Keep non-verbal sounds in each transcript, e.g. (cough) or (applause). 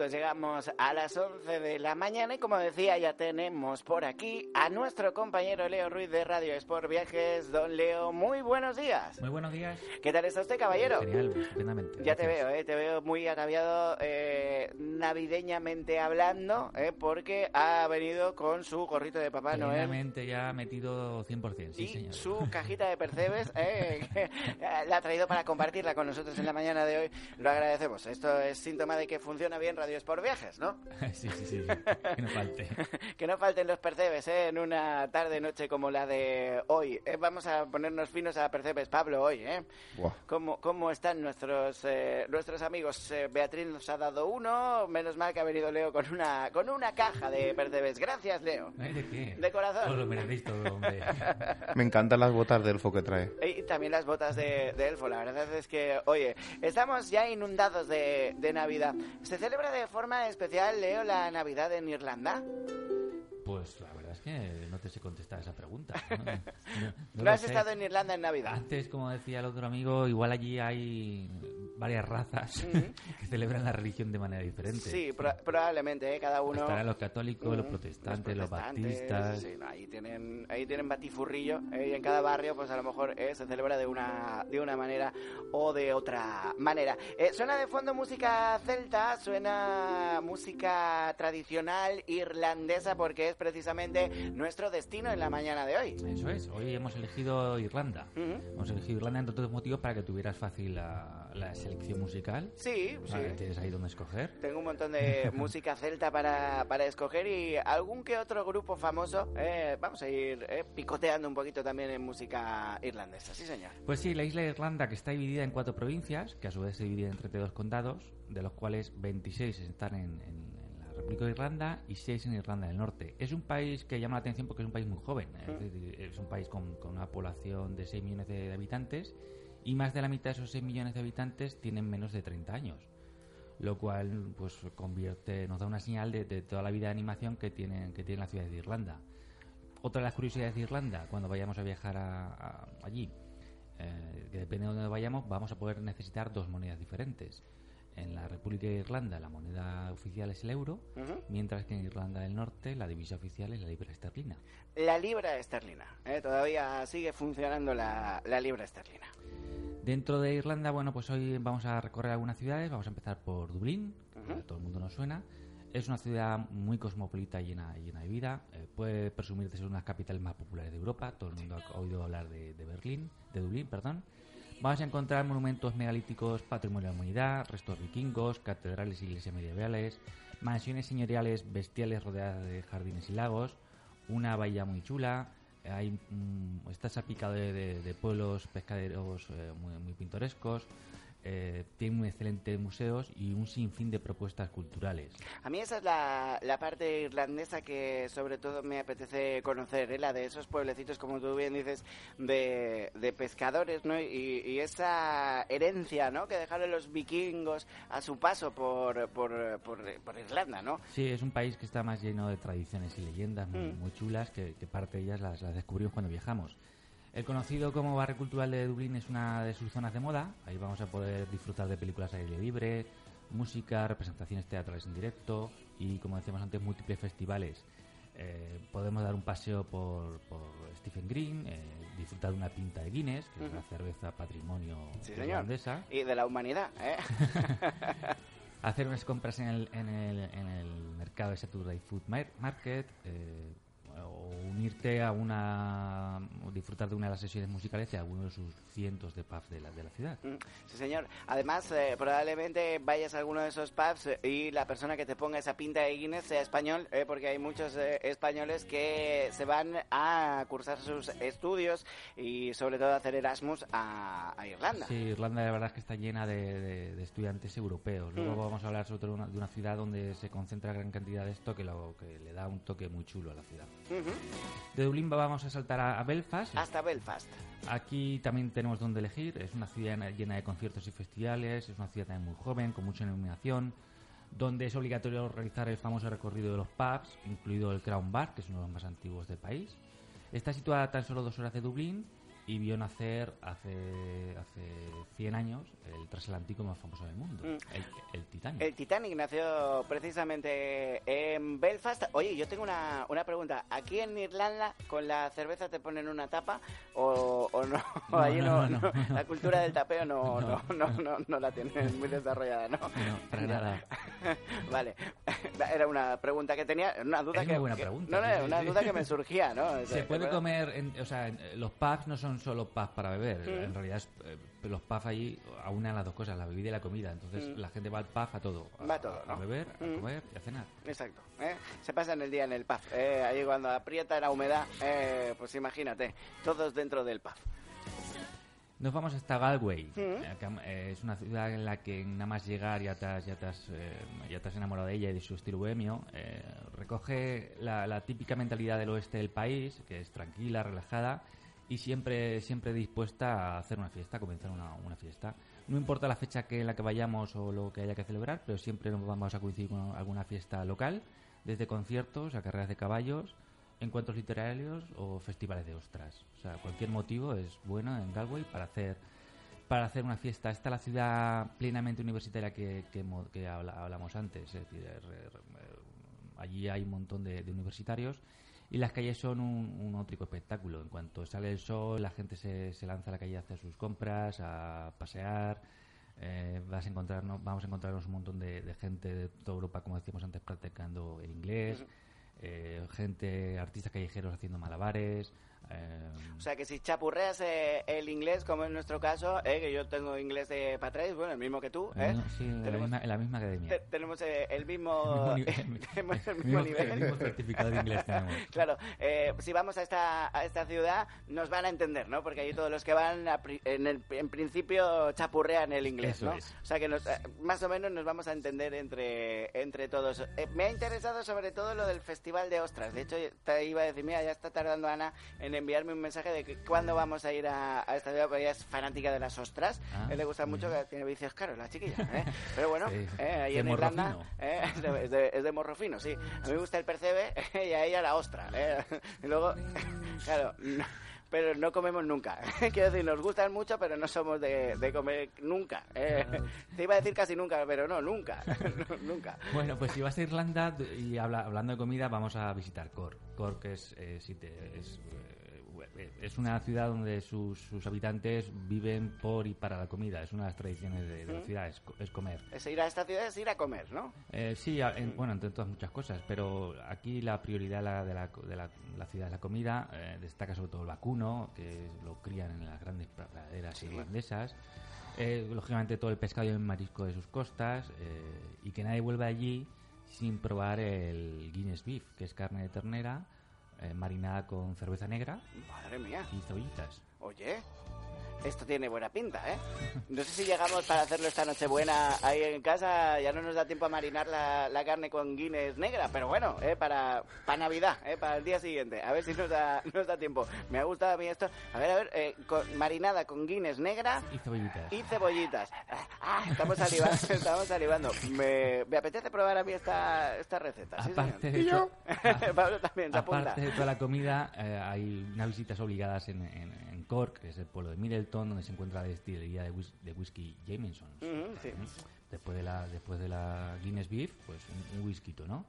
Minutos llegamos a las 11 de la mañana y como decía ya tenemos por aquí a nuestro compañero Leo Ruiz de Radio Sport Viajes. Don Leo, muy buenos días. Muy buenos días. ¿Qué tal está usted, caballero? Genial, estupendamente. Ya te veo, ¿eh? te veo muy ataviado eh, navideñamente hablando eh, porque ha venido con su gorrito de Papá Noel. Ya metido 100%, sí, y señor. su (laughs) cajita de percebes eh, que la ha traído para compartirla con nosotros en la mañana de hoy. Lo agradecemos. Esto es síntoma de que funciona bien Radio Sport Viajes, ¿no? (laughs) sí, sí, sí, que no falte. (laughs) que no falten los percebes ¿eh? en una tarde-noche como la de hoy. Eh, vamos a ponernos finos a percebes, Pablo, hoy. ¿eh? Buah. ¿Cómo, ¿Cómo están nuestros eh, nuestros amigos? Eh, Beatriz nos ha dado uno. Menos mal que ha venido Leo con una con una caja de percebes. Gracias, Leo. ¿De qué? De corazón. Os lo merecéis todo, hombre. (laughs) Me encantan las botas de elfo que trae. Y también las botas de, de elfo. La verdad es que, oye, estamos ya inundados de, de Navidad. ¿Se celebra de forma especial, Leo, la Navidad en Irlanda? Pues la verdad es que no te sé contestar esa pregunta. No, (laughs) no- no ¿No, lo has sé. estado en Irlanda en Navidad? Antes, como decía el otro amigo, igual allí hay varias razas (laughs) que celebran la religión de manera diferente. Sí, pro- probablemente, ¿eh? cada uno... Estarán los católicos, los protestantes, los, protestantes, baptistas. sí, no, ahí tienen ahí tienen batifurrillo ¿eh? y en cada barrio pues a lo mejor eh, se celebra de una de una manera o de otra manera Eh, suena de fondo música celta suena música tradicional irlandesa porque es precisamente nuestro destino en la mañana de hoy Eso es, hoy hemos elegido Irlanda. Hemos elegido Irlanda entre otros motivos para que tuvieras fácil la, la selección musical. sí sí Vale, tienes ahí donde escoger. Tengo un montón de (laughs) música celta para, para escoger y algún que otro grupo famoso. eh, vamos a ir eh, picoteando un poquito también en música irlandesa, sí señor. Pues sí, la isla de Irlanda que está dividida en cuatro provincias, que a su vez se divide en 32 condados, de los cuales 26 están en, en- en la República de Irlanda y 6 en Irlanda del Norte. Es un país que llama la atención porque es un país muy joven, es, decir, es un país con, con una población de 6 millones de, de habitantes y más de la mitad de esos 6 millones de habitantes tienen menos de 30 años. Lo cual pues convierte, nos da una señal de, de toda la vida de animación que tiene, que tiene la ciudad de Irlanda. Otra de las curiosidades de Irlanda, cuando vayamos a viajar a- allí, eh, que depende de dónde vayamos, vamos a poder necesitar dos monedas diferentes. En la República de Irlanda la moneda oficial es el euro, Ujú. mientras que en Irlanda del Norte la divisa oficial es la libra esterlina. La libra esterlina. eh, todavía sigue funcionando la, la libra esterlina. Dentro de Irlanda, bueno, pues hoy vamos a recorrer algunas ciudades. Vamos a empezar por Dublín, que Ujú. a todo el mundo nos suena. Es una ciudad muy cosmopolita y llena, llena de vida. Eh, puede presumir de ser una de las capitales más populares de Europa. Todo el mundo ha oído hablar de, de Berlín, de Dublín, perdón. Vamos a encontrar monumentos megalíticos, patrimonio de la humanidad, restos vikingos, catedrales e iglesias medievales, mansiones señoriales bestiales rodeadas de jardines y lagos, una bahía muy chula, hay, mm, está salpicado de, pueblos pescaderos eh, muy pintorescos, eh, tiene muy excelentes museos y un sinfín de propuestas culturales. A mí esa es la, la parte irlandesa que sobre todo me apetece conocer, ¿eh? la de esos pueblecitos, como tú bien dices, de, de pescadores, ¿no? Y, y esa herencia, ¿no? Que dejaron los vikingos a su paso por, por, por, por Irlanda, ¿no? Sí, es un país que está más lleno de tradiciones y leyendas muy, Mm. muy chulas que, que parte de ellas las, las descubrimos cuando viajamos. El conocido como barrio cultural de Dublín es una de sus zonas de moda. Ahí vamos a poder disfrutar de películas aire libre, música, representaciones teatrales en directo y, como decíamos antes, múltiples festivales. Eh, podemos dar un paseo por, por Stephen Green, eh, disfrutar de una pinta de Guinness, que es una cerveza patrimonio Sí, señor. irlandesa. Y de la humanidad, ¿eh? (laughs) hacer unas compras en el, en el, en el mercado de Saturday Food Mar- Market eh, o unirte a una o disfrutar de una de las sesiones musicales de alguno de sus cientos de pubs de la, de la ciudad. Mm, Sí, señor. Además, eh, probablemente vayas a alguno de esos pubs eh, y la persona que te ponga esa pinta de Guinness sea español, eh, porque hay muchos eh, españoles que se van a cursar sus estudios y sobre todo a hacer Erasmus a, a Irlanda. Sí, Irlanda la verdad es que está llena de, de- de estudiantes europeos. Luego Mm. vamos a hablar sobre todo de una, de una ciudad donde se concentra gran cantidad de esto que, lo, que le da un toque muy chulo a la ciudad. De Dublín vamos a saltar a, Belfast. Hasta Belfast. Aquí también tenemos donde elegir. Es una ciudad llena- llena de conciertos y festivales. Es una ciudad también muy joven, con mucha iluminación. Donde es obligatorio realizar el famoso recorrido de los pubs, incluido el Crown Bar, que es uno de los más antiguos del país. Está situada a tan solo dos horas de Dublín y vio nacer hace, hace 100 años el transatlántico más famoso del mundo, Mm. el, el Titanic. El Titanic nació precisamente en Belfast. Oye, yo tengo una, una pregunta. ¿Aquí en Irlanda con la cerveza te ponen una tapa o, o no? (laughs) (laughs) No, Allí no. La cultura del tapeo (laughs) no, no, No. no, la tienen muy desarrollada, ¿no? Para nada. (laughs) Vale, (laughs) era una pregunta que tenía, una duda Es que... muy buena que- pregunta, No, no, una duda que me surgía, ¿no? (laughs) O sea, Se puede comer, en- o sea, los pubs no son solo pubs para beber, Mm. en realidad es, eh, los pubs allí aunan las dos cosas, la bebida y la comida, entonces Mm. la gente va al pub a todo, a, Va a todo, a beber, a Mm. comer y a cenar. Exacto. ¿eh? Se pasan el día en el pub. ¿eh? Ahí cuando aprieta la humedad, eh, pues imagínate, todos dentro del pub. Nos vamos hasta Galway, eh, que, eh, es una ciudad en la que nada más llegar ya te has, ya te has, eh, ya te has enamorado de ella y de su estilo bohemio. Eh, recoge la, la típica mentalidad del oeste del país, que es tranquila, relajada y siempre, siempre dispuesta a hacer una fiesta, a comenzar una, una fiesta. No importa la fecha que en la que vayamos o lo que haya que celebrar, pero siempre nos vamos a coincidir con alguna fiesta local, desde conciertos a carreras de caballos, encuentros literarios o festivales de ostras. O sea, cualquier motivo es bueno en Galway para hacer para hacer una fiesta. Esta es la ciudad plenamente universitaria que, que, que habla- hablamos antes. Es decir, eh, allí hay un montón de, universitarios y las calles son un, un espectáculo. En cuanto sale el sol, la gente se, se lanza a la calle a hacer sus compras, a pasear. Eh, vas a encontrarnos, vamos a encontrarnos un montón de gente de toda Europa, como decíamos antes, practicando el inglés. Eh, gente, artistas callejeros haciendo malabares. eh, O sea que si chapurreas eh, el inglés, como en nuestro caso, eh, que yo tengo inglés de para atrás, bueno, el mismo que tú, ¿eh? no, sí, en la, tenemos- misma, la misma academia. te- tenemos eh, el mismo, (laughs) El mismo nivel. (laughs) tenemos el mismo nivel. el mismo certificado de inglés tenemos. (laughs) Claro, eh, si vamos a esta, a esta ciudad nos van a entender, ¿no? Porque allí todos los que van a en, el, en principio chapurrean el inglés, Eso ¿no? es. O sea que nos- eh, más o menos nos vamos a entender entre, entre todos. Eh, me ha interesado sobre todo lo del Festival de Ostras. De hecho, te iba a decir, mira, ya está tardando Ana en enviarme un mensaje de que cuándo vamos a ir a, a esta ciudad, porque ella es fanática de las ostras. Ah, él le gusta mucho, que tiene vicios caros, la chiquilla, ¿eh? Pero bueno, Sí, eh, ahí de en Irlanda... Eh, (laughs) es, de, es, de, es de morro fino, sí. A mí me gusta el percebe (laughs) y a ella la ostra. eh. (laughs) Y luego, claro, no- pero no comemos nunca. Quiero decir, nos gustan mucho, pero no somos de, de comer nunca. eh. Te iba a decir casi nunca, pero no, nunca. No, nunca. Bueno, pues si vas a Irlanda y habla- hablando de comida, vamos a visitar Cork. Cork es, eh, si te- es, eh, es una ciudad donde sus, sus habitantes viven por y para la comida. Es una de las tradiciones de, de la Mm. ciudad, es, co- es comer. Es ir a esta ciudad es ir a comer, ¿no? Eh, sí, en- bueno, entre todas muchas cosas, pero aquí la prioridad la- de, la, de la, la ciudad es la comida. eh, destaca sobre todo el vacuno, que lo crían en las grandes praderas Sí. irlandesas. Eh, lógicamente todo el pescado y el marisco de sus costas eh, y que nadie vuelva allí sin probar el Guinness Beef, que es carne de ternera eh, marinada con cerveza negra Madre mía. y cebollitas. Oye, esto tiene buena pinta, ¿eh? No sé si llegamos para hacerlo esta noche buena ahí en casa. Ya no nos da tiempo a marinar la, la carne con Guinness negra, pero bueno, ¿eh? Para, para Navidad, ¿eh? Para el día siguiente. A ver si nos da, (laughs) nos da tiempo. Me ha gustado a mí esto. A ver, a ver, eh, con- marinada con Guinness negra Y cebollitas. y cebollitas. Ah, estamos salivando, (laughs) estamos salivando. Me, me apetece probar a mí esta, esta receta. ¿sí, señor? Aparte de, to- (laughs) Pablo también se apunta. aparte de toda la comida, eh, hay unas visitas obligadas en, en, en Cork, que es el pueblo de Middleton, donde se encuentra la destilería de, whis- de whisky Jameson. Sí. Después de la después de la Guinness Beef, pues un, un whisky, ¿no?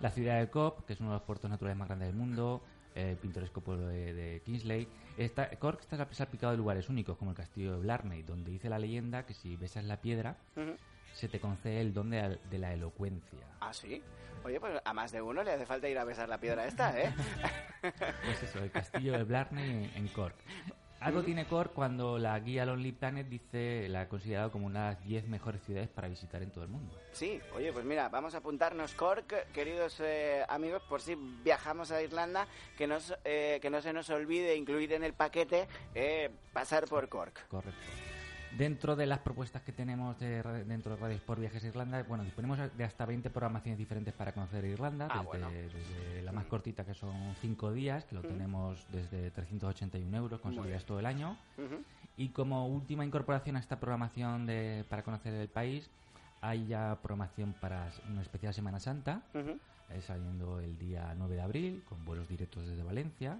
La ciudad de Cop, que es uno de los puertos naturales más grandes del mundo, el pintoresco pueblo de, de Kingsley. Está, Cork está salpicado de lugares únicos, como el castillo de Blarney, donde dice la leyenda que si besas la piedra, Ujú. se te concede el don de, la- de la elocuencia. Ah, sí. Oye, pues a más de uno le hace falta ir a besar la piedra esta, ¿eh? (laughs) Pues eso, el castillo de Blarney en, en Cork. Algo tiene Cork cuando la guía Lonely Planet dice, la ha considerado como una de las 10 mejores ciudades para visitar en todo el mundo. Sí, oye, pues mira, vamos a apuntarnos Cork, queridos eh, amigos, por si viajamos a Irlanda, que, nos, eh, que no se nos olvide incluir en el paquete eh, pasar por Cork. Correcto. Dentro de las propuestas que tenemos de, dentro de Radio Sport Viajes a Irlanda, bueno, disponemos de hasta 20 programaciones diferentes para conocer Irlanda, Ah, desde, bueno. desde la más cortita que son 5 días, que lo tenemos desde 381 euros con Muy salidas todo el año. Y como última incorporación a esta programación de, para conocer el país, hay ya programación para una especial Semana Santa, eh, saliendo el día 9 de abril, con vuelos directos desde Valencia.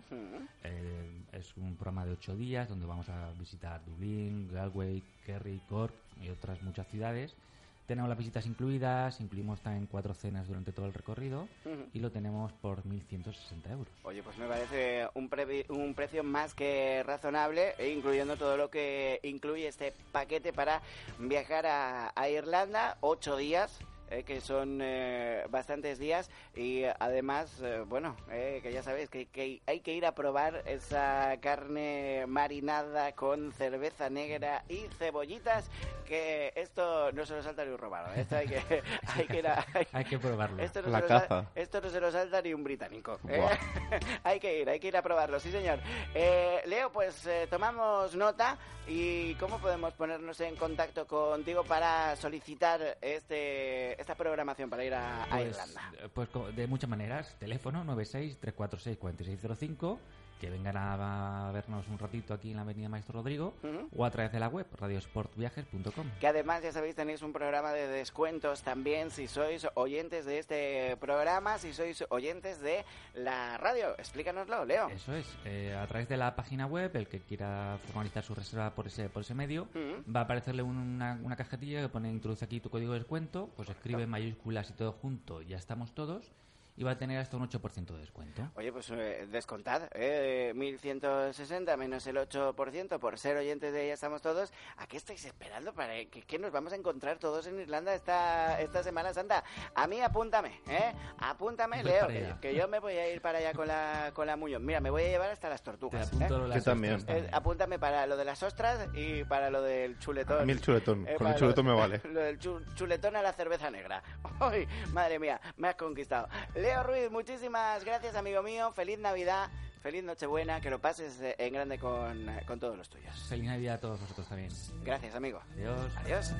Eh, es un programa de ocho días donde vamos a visitar Dublín, Galway, Kerry, Cork y otras muchas ciudades Tenemos las visitas incluidas, incluimos también cuatro cenas durante todo el recorrido y lo tenemos por 1.160 euros. Oye, pues me parece un, previ- un precio más que razonable, e incluyendo todo lo que incluye este paquete para viajar a, a Irlanda, ocho días. Eh, que son eh, bastantes días y eh, además, eh, bueno, eh, que ya sabéis que, que hay que ir a probar esa carne marinada con cerveza negra y cebollitas, que esto no se lo salta ni un robado, esto hay que, (laughs) hay que ir a... hay- Hay que probarlo. esto no, La se lo caza. esto no se lo salta ni un británico. ¿eh? (laughs) Hay que ir, hay que ir a probarlo, sí señor. Eh, Leo, pues eh, tomamos nota y cómo podemos ponernos en contacto contigo para solicitar este esta programación para ir a, a Pues, Irlanda. pues de muchas maneras. Teléfono 96-346-4605. Que vengan a, vernos un ratito aquí en la Avenida Maestro Rodrigo. O a través de la web, radiosportviajes.com. Que además, ya sabéis, tenéis un programa de descuentos también si sois oyentes de este programa, si sois oyentes de la radio. Explícanoslo, Leo. Eso es. eh, a través de la página web, el que quiera formalizar su reserva por ese, por ese medio, va a aparecerle una, una cajetilla que pone introduce aquí tu código de descuento, pues escribe en mayúsculas y todo junto, ya estamos todos, y va a tener hasta un 8% de descuento. Oye, pues eh, descontad, ¿eh? 1160 menos el 8% por ser oyentes de ella estamos todos. ¿A qué estáis esperando para que, que nos vamos a encontrar todos en Irlanda esta, esta Semana Santa? A mí apúntame, ¿eh? Apúntame, Voy Leo, que, yo me voy a ir para allá con la, con la Muñoz. Mira, me voy a llevar hasta las Te tortugas. apunto ¿eh? las Yo también. Eh, apúntame para lo de las ostras y para lo del chuletón. A mí el chuletón. Eh, Con el chuletón lo- me (laughs) vale. Lo del chu- chuletón a la cerveza negra. (laughs) ¡Ay, madre mía! Me has conquistado. Leo Ruiz, muchísimas gracias, amigo mío. Feliz Navidad, feliz Nochebuena. Que lo pases eh, en grande con, eh, con todos los tuyos. Feliz Navidad a todos vosotros también. Gracias, amigo. Adiós. Adiós.